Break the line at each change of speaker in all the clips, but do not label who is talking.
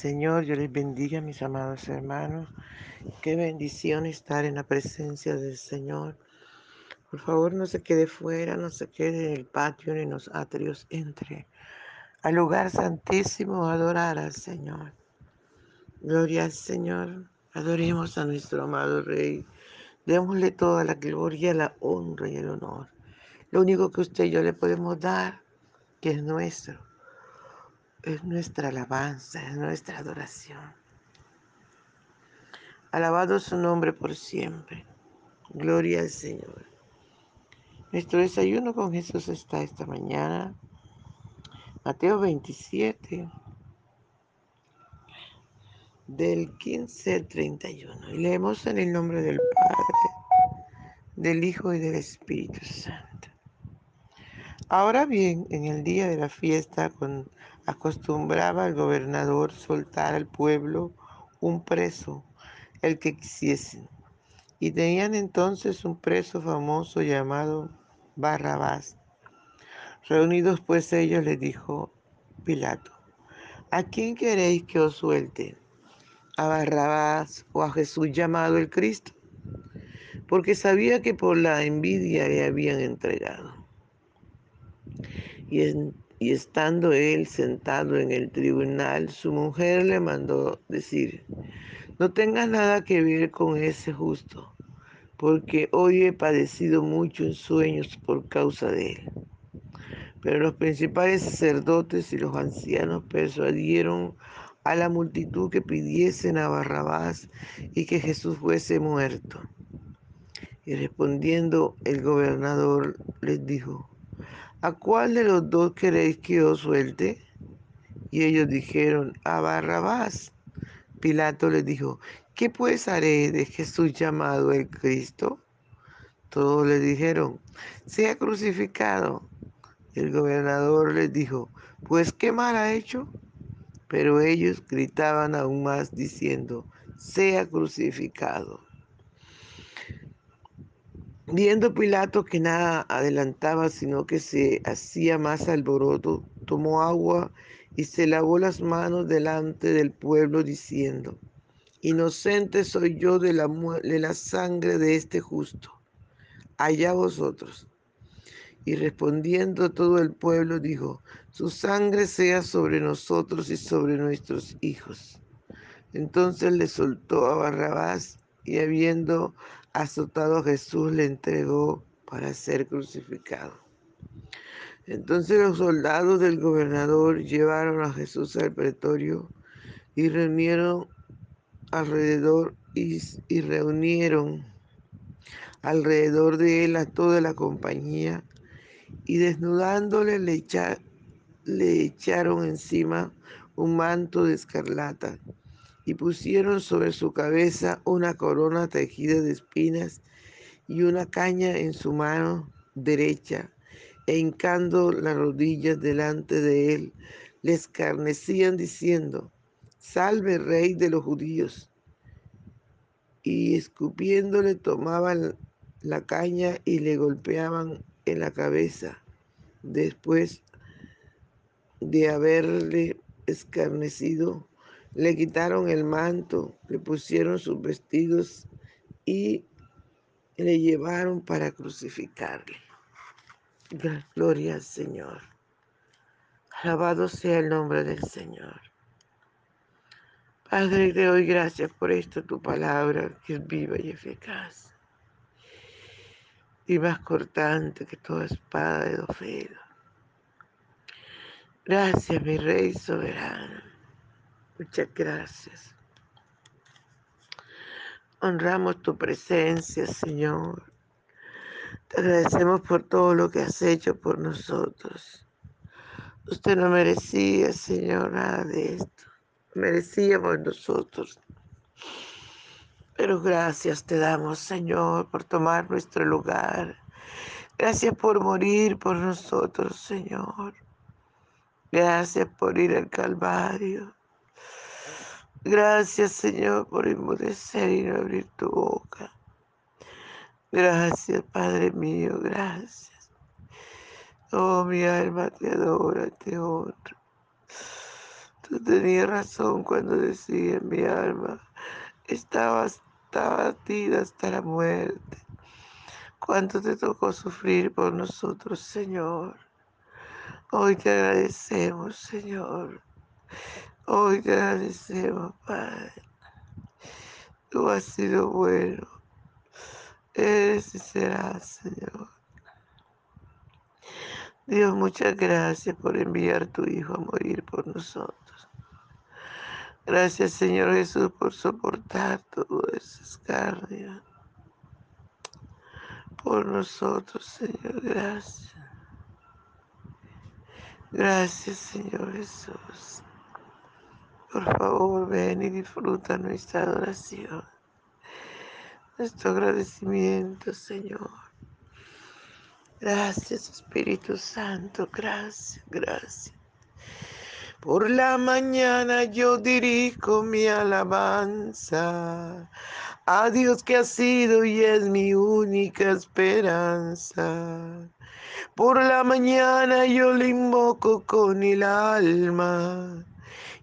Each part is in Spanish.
Señor, yo les bendiga, mis amados hermanos. Qué bendición estar en la presencia del Señor. Por favor, no se quede fuera, no se quede en el patio ni en los atrios. Entre al lugar santísimo a adorar al Señor. Gloria al Señor. Adoremos a nuestro amado Rey. Démosle toda la gloria, la honra y el honor. Lo único que usted y yo le podemos dar, que es nuestro es nuestra alabanza, es nuestra adoración. Alabado su nombre por siempre. Gloria al Señor. Nuestro desayuno con Jesús está esta mañana. Mateo 27, del 15 al 31. Y leemos en el nombre del Padre, del Hijo y del Espíritu Santo. Ahora bien, en el día de la fiesta, con acostumbraba el gobernador soltar al pueblo un preso, el que quisiesen. Y tenían entonces un preso famoso llamado Barrabás. Reunidos pues ellos le dijo Pilato, ¿a quién queréis que os suelte? ¿A Barrabás o a Jesús llamado el Cristo? Porque sabía que por la envidia le habían entregado. Y en y estando él sentado en el tribunal, su mujer le mandó decir, no tengas nada que ver con ese justo, porque hoy he padecido mucho en sueños por causa de él. Pero los principales sacerdotes y los ancianos persuadieron a la multitud que pidiesen a Barrabás y que Jesús fuese muerto. Y respondiendo el gobernador les dijo, ¿a cuál de los dos queréis que os suelte? Y ellos dijeron, a Barrabás. Pilato les dijo, ¿qué pues haré de Jesús llamado el Cristo? Todos le dijeron, sea crucificado. El gobernador les dijo, pues qué mal ha hecho. Pero ellos gritaban aún más diciendo, sea crucificado. Viendo Pilato que nada adelantaba, sino que se hacía más alboroto, tomó agua y se lavó las manos delante del pueblo, diciendo, Inocente soy yo de la, de la sangre de este justo, allá vosotros. Y respondiendo todo el pueblo dijo, Su sangre sea sobre nosotros y sobre nuestros hijos. Entonces le soltó a Barrabás y habiendo azotado Jesús le entregó para ser crucificado. Entonces los soldados del gobernador llevaron a Jesús al pretorio y reunieron alrededor y, reunieron alrededor de él a toda la compañía y desnudándole le, le echaron encima un manto de escarlata y pusieron sobre su cabeza una corona tejida de espinas y una caña en su mano derecha, e hincando las rodillas delante de él, le escarnecían diciendo, Salve rey de los judíos. Y escupiéndole tomaban la caña y le golpeaban en la cabeza. Después de haberle escarnecido, le quitaron el manto, le pusieron sus vestidos y le llevaron para crucificarle. Gloria al Señor. Alabado sea el nombre del Señor. Padre, te doy gracias por esto, tu palabra, que es viva y eficaz. Y más cortante que toda espada de dofedo. Gracias, mi Rey soberano. Muchas gracias. Honramos tu presencia, Señor. Te agradecemos por todo lo que has hecho por nosotros. Usted no merecía, Señor, nada de esto. Merecíamos nosotros. Pero gracias te damos, Señor, por tomar nuestro lugar. Gracias por morir por nosotros, Señor. Gracias por ir al Calvario. Gracias, Señor, por inmudecer y no abrir tu boca. Gracias, Padre mío, gracias. Oh, mi alma te adora, te honra. Tú tenías razón cuando decía mi alma, estaba, estaba batida hasta la muerte. Cuánto te tocó sufrir por nosotros, Señor. Hoy te agradecemos, Señor. Hoy te agradecemos, Padre. Tú has sido bueno. Eres y serás, Señor. Dios, muchas gracias por enviar tu Hijo a morir por nosotros. Gracias, Señor Jesús, por soportar todo ese escarnio. Por nosotros, Señor, gracias. Gracias, Señor Jesús. Por favor, ven y disfruta nuestra adoración. Nuestro agradecimiento, Señor. Gracias, Espíritu Santo. Gracias, gracias. Por la mañana yo dirijo mi alabanza a Dios que ha sido y es mi única esperanza. Por la mañana yo le invoco con el alma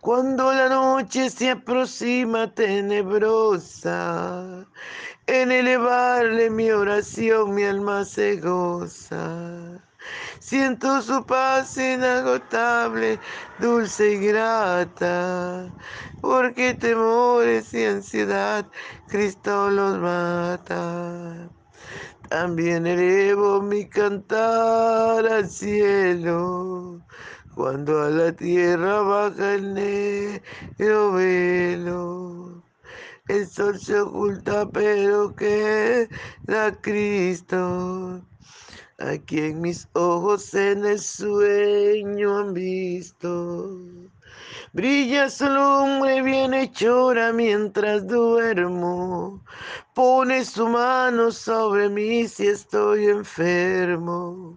Cuando la noche se aproxima tenebrosa, en elevarle mi oración mi alma se goza. Siento su paz inagotable, dulce y grata, porque temores y ansiedad Cristo los mata. También elevo mi cantar al cielo, cuando a la tierra baja el negro velo. El sol se oculta, pero queda Cristo, a quien mis ojos en el sueño han visto. Brilla su lumbre bienhechora mientras duermo. Pone su mano sobre mí si estoy enfermo.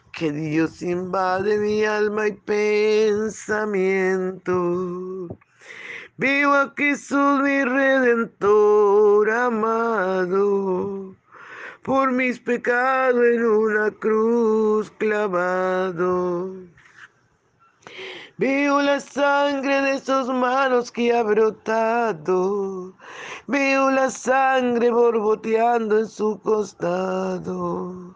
que Dios invade mi alma y pensamiento. Vivo a Jesús mi redentor amado por mis pecados en una cruz clavado. Veo la sangre de sus manos que ha brotado. Veo la sangre borboteando en su costado.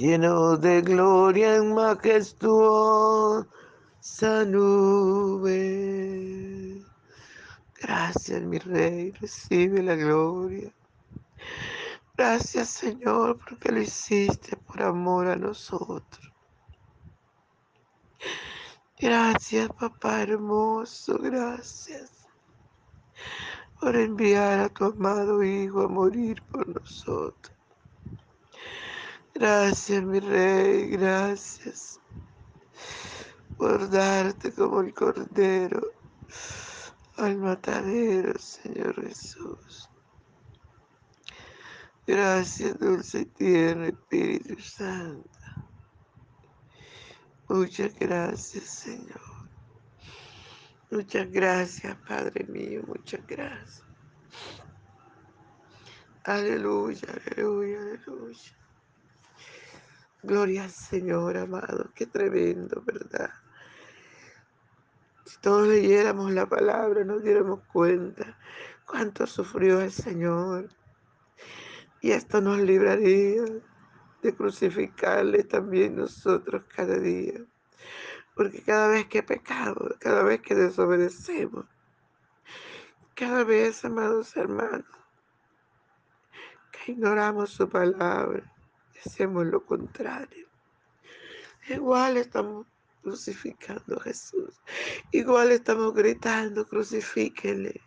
lleno de gloria en majestuosa nube. Gracias, mi rey, recibe la gloria. Gracias, Señor, porque lo hiciste por amor a nosotros. Gracias, papá hermoso, gracias por enviar a tu amado Hijo a morir por nosotros. Gracias, mi Rey, gracias por darte como el Cordero al matadero, Señor Jesús. Gracias, dulce y tierno Espíritu Santo. Muchas gracias, Señor. Muchas gracias, Padre mío. Muchas gracias. Aleluya, aleluya, aleluya. Gloria al Señor, amado. Qué tremendo, ¿verdad? Si todos leyéramos la palabra, nos diéramos cuenta cuánto sufrió el Señor. Y esto nos libraría de crucificarle también nosotros cada día. Porque cada vez que pecamos, cada vez que desobedecemos, cada vez, amados hermanos, que ignoramos su palabra, hacemos lo contrario. Igual estamos crucificando a Jesús. Igual estamos gritando, crucifíquenle.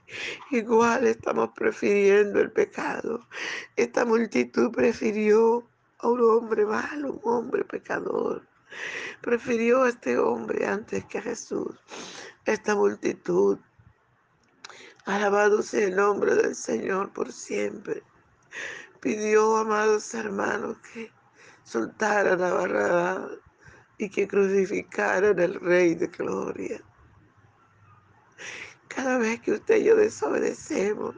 Igual estamos prefiriendo el pecado. Esta multitud prefirió a un hombre malo, un hombre pecador. Prefirió a este hombre antes que a Jesús. Esta multitud. Alabado sea el nombre del Señor por siempre. Pidió, amados hermanos, que soltaran a Barrabás y que crucificaran al Rey de Gloria. Cada vez que usted y yo desobedecemos,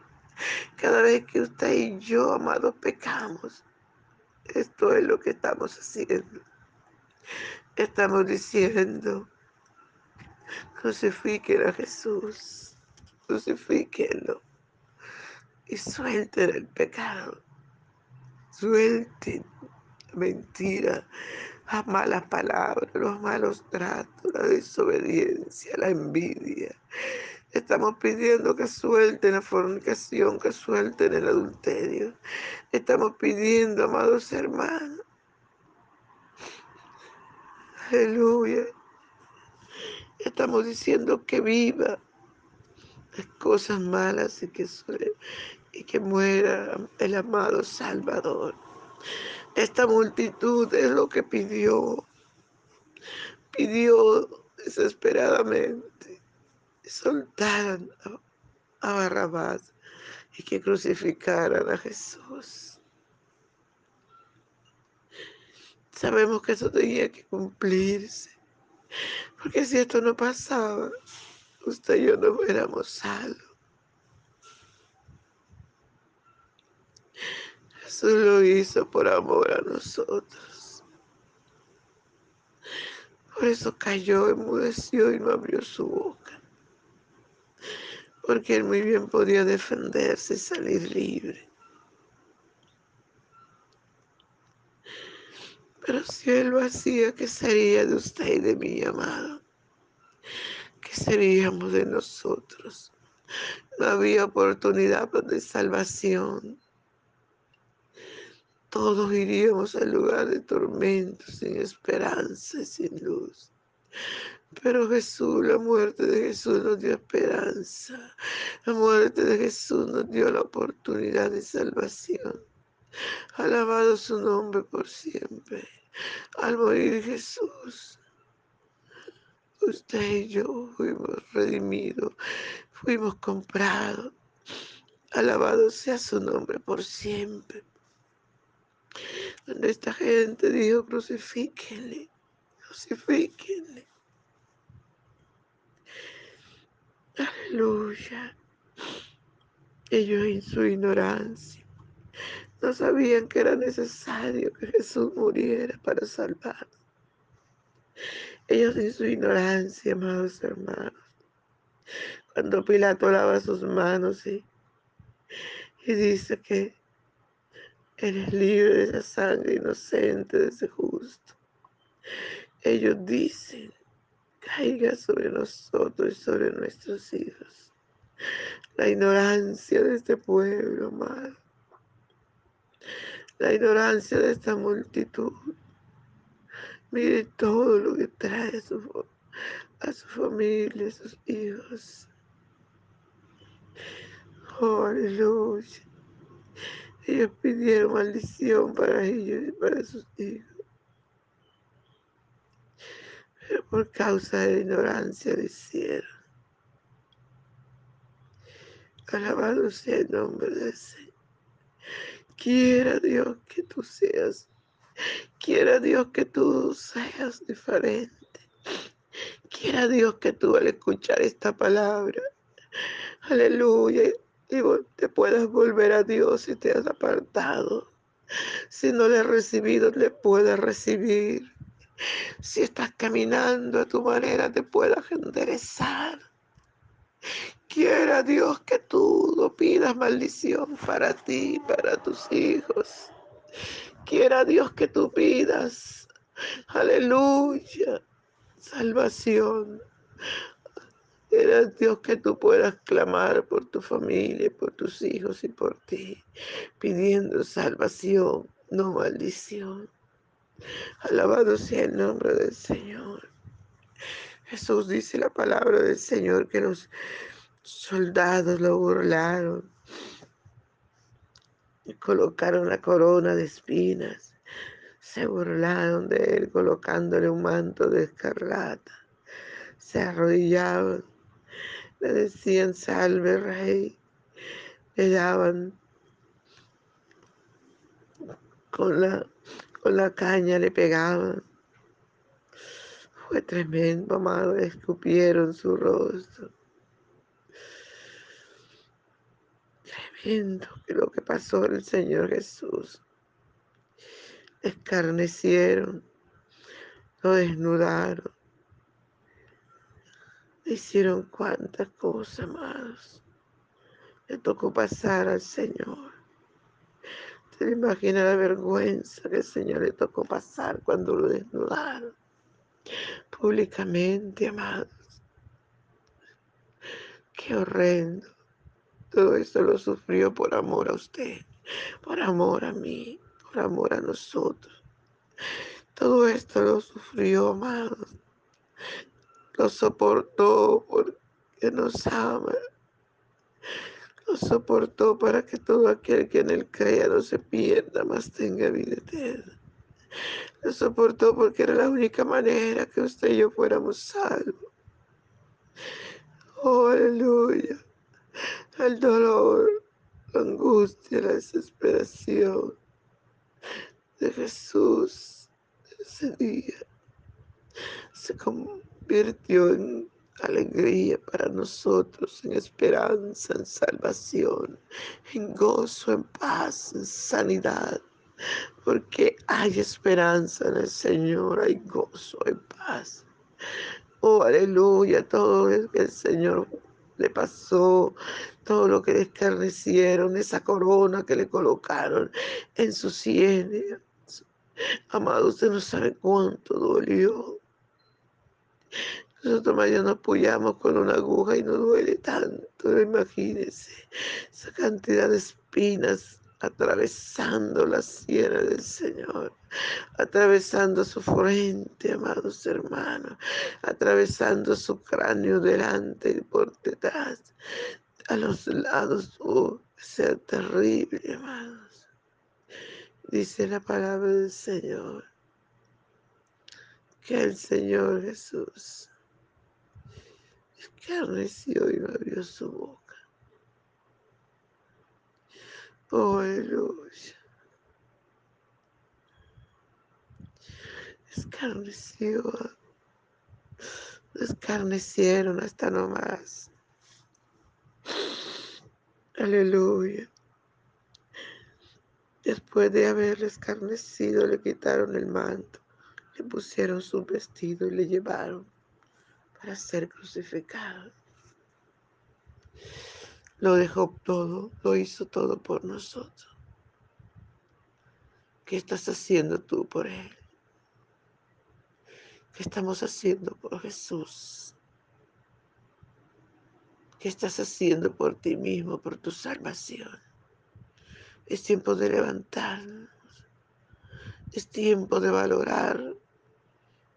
cada vez que usted y yo, amados, pecamos, esto es lo que estamos haciendo. Estamos diciendo, crucifiquen a Jesús, crucifíquenlo y suelten el pecado, suelten la mentira, las malas palabras, los malos tratos, la desobediencia, la envidia. Estamos pidiendo que suelten la fornicación, que suelten el adulterio. Estamos pidiendo, amados hermanos. Aleluya. Estamos diciendo que viva las cosas malas y que, y que muera el amado Salvador. Esta multitud es lo que pidió. Pidió desesperadamente soltaran a Barrabás y que crucificaran a Jesús. Sabemos que eso tenía que cumplirse, porque si esto no pasaba, usted y yo no fuéramos salvos. Jesús lo hizo por amor a nosotros. Por eso cayó, enmudeció y no abrió su boca. Porque él muy bien podía defenderse y salir libre. Pero si él lo hacía, ¿qué sería de usted y de mi amado? ¿Qué seríamos de nosotros? No había oportunidad de salvación todos iríamos al lugar de tormento, sin esperanza y sin luz. Pero Jesús, la muerte de Jesús nos dio esperanza. La muerte de Jesús nos dio la oportunidad de salvación. Alabado su nombre por siempre. Al morir Jesús, usted y yo fuimos redimidos, fuimos comprados. Alabado sea su nombre por siempre. Cuando esta gente dijo, crucifíquenle, crucifíquenle. Aleluya. Ellos en su ignorancia no sabían que era necesario que Jesús muriera para salvar. Ellos en su ignorancia, amados hermanos. Cuando Pilato lava sus manos y, y dice que Eres libre de esa sangre inocente, de ese justo. Ellos dicen, caiga sobre nosotros y sobre nuestros hijos. La ignorancia de este pueblo, amado. La ignorancia de esta multitud. Mire todo lo que trae a su, a familia, a sus hijos. Oh, aleluya. Ellos pidieron maldición para ellos y para sus hijos. Pero por causa de la ignorancia lo hicieron. Alabado sea el nombre de Señor. Quiera Dios que tú seas. Quiera Dios que tú seas diferente. Quiera Dios que tú al escuchar esta palabra, aleluya, y te puedas volver a Dios si te has apartado. Si no le has recibido, le puedas recibir. Si estás caminando a tu manera, te puedas enderezar. Quiera Dios que tú no pidas maldición para ti, para tus hijos. Quiera Dios que tú pidas, aleluya, salvación. Quiera Dios que tú puedas clamar por tu familia, por tus hijos y por ti, pidiendo salvación, no maldición. Alabado sea el nombre del Señor. Jesús dice la palabra del Señor que los soldados lo burlaron y colocaron la corona de espinas. Se burlaron de él colocándole un manto de escarlata. Se arrodillaban, le decían salve rey. Le daban con la, con la caña, le pegaban. Fue tremendo, amado, escupieron su rostro. Tremendo lo que pasó el Señor Jesús. Escarnecieron, lo desnudaron, hicieron cuantas cosas, amados. Le tocó pasar al Señor. ¿Te imaginas la vergüenza que el Señor le tocó pasar cuando lo desnudaron? Públicamente, amados. Qué horrendo. Todo esto lo sufrió por amor a usted, por amor a mí, por amor a nosotros. Todo esto lo sufrió, amados. Lo soportó porque nos ama. Lo soportó para que todo aquel que en él crea no se pierda, más tenga vida eterna. Lo soportó porque era la única manera que usted y yo fuéramos salvos. Oh, aleluya el dolor, la angustia, la desesperación de Jesús ese día se convirtió en alegría para nosotros, en esperanza, en salvación, en gozo, en paz, en sanidad. Porque hay esperanza en el Señor, hay gozo, hay paz. Oh, aleluya, todo es que el Señor le pasó, todo lo que le escarnecieron, esa corona que le colocaron en su sienes. Amado, usted no sabe cuánto dolió. Nosotros mañana nos apoyamos con una aguja y no duele tanto, imagínense, esa cantidad de espinas atravesando la sierra del Señor, atravesando su frente, amados hermanos, atravesando su cráneo delante y por detrás, a los lados, oh, sea terrible, amados. Dice la palabra del Señor, que el Señor Jesús escarneció y no abrió su boca Oh, aleluya. Escarneció. Escarnecieron hasta no más. Aleluya. Después de haber escarnecido, le quitaron el manto, le pusieron su vestido y le llevaron para ser crucificado. Lo dejó todo, lo hizo todo por nosotros. ¿Qué estás haciendo tú por Él? ¿Qué estamos haciendo por Jesús? ¿Qué estás haciendo por ti mismo, por tu salvación? Es tiempo de levantarnos. Es tiempo de valorar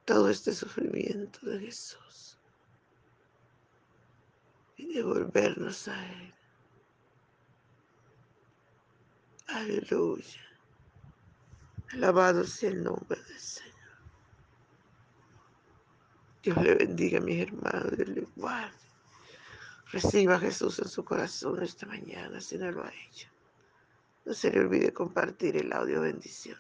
todo este sufrimiento de Jesús y de volvernos a Él. Aleluya. Alabado sea el nombre del Señor. Dios le bendiga a mis hermanos, Dios le guarde. Reciba a Jesús en su corazón esta mañana, si no lo ha hecho. No se le olvide compartir el audio bendición.